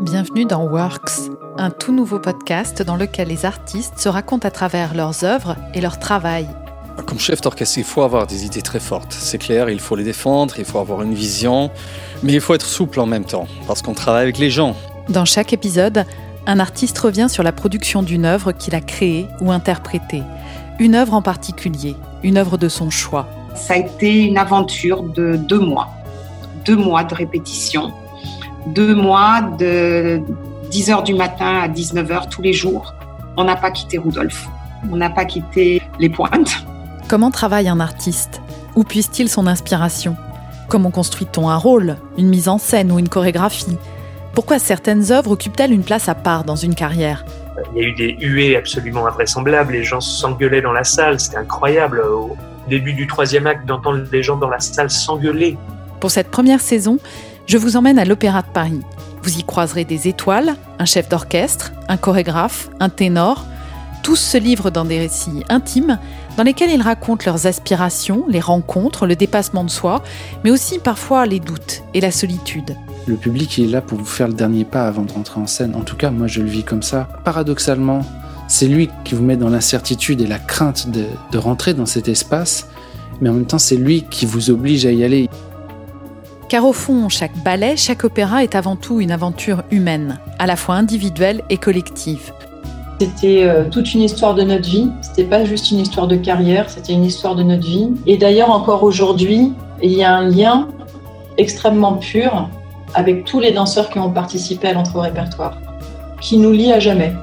Bienvenue dans Works, un tout nouveau podcast dans lequel les artistes se racontent à travers leurs œuvres et leur travail. Comme chef d'orchestre, il faut avoir des idées très fortes. C'est clair, il faut les défendre, il faut avoir une vision, mais il faut être souple en même temps, parce qu'on travaille avec les gens. Dans chaque épisode, un artiste revient sur la production d'une œuvre qu'il a créée ou interprétée. Une œuvre en particulier, une œuvre de son choix. Ça a été une aventure de deux mois. Deux mois de répétition deux mois de 10h du matin à 19h tous les jours. On n'a pas quitté Rudolf. On n'a pas quitté les pointes. Comment travaille un artiste? Où puise-t-il son inspiration? Comment construit-on un rôle, une mise en scène ou une chorégraphie? Pourquoi certaines œuvres occupent-elles une place à part dans une carrière? Il y a eu des huées absolument invraisemblables. Les gens s'engueulaient dans la salle. C'était incroyable. Au début du troisième acte, d'entendre les gens dans la salle s'engueuler. Pour cette première saison, je vous emmène à l'Opéra de Paris. Vous y croiserez des étoiles, un chef d'orchestre, un chorégraphe, un ténor. Tous se livrent dans des récits intimes dans lesquels ils racontent leurs aspirations, les rencontres, le dépassement de soi, mais aussi parfois les doutes et la solitude. Le public est là pour vous faire le dernier pas avant de rentrer en scène. En tout cas, moi je le vis comme ça. Paradoxalement, c'est lui qui vous met dans l'incertitude et la crainte de, de rentrer dans cet espace, mais en même temps c'est lui qui vous oblige à y aller. Car au fond, chaque ballet, chaque opéra est avant tout une aventure humaine, à la fois individuelle et collective. C'était euh, toute une histoire de notre vie. C'était pas juste une histoire de carrière, c'était une histoire de notre vie. Et d'ailleurs, encore aujourd'hui, il y a un lien extrêmement pur avec tous les danseurs qui ont participé à l'entre répertoire, qui nous lie à jamais.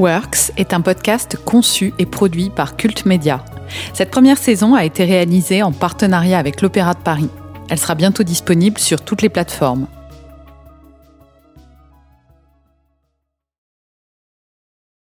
Works est un podcast conçu et produit par Cult Media, cette première saison a été réalisée en partenariat avec l'Opéra de Paris. Elle sera bientôt disponible sur toutes les plateformes.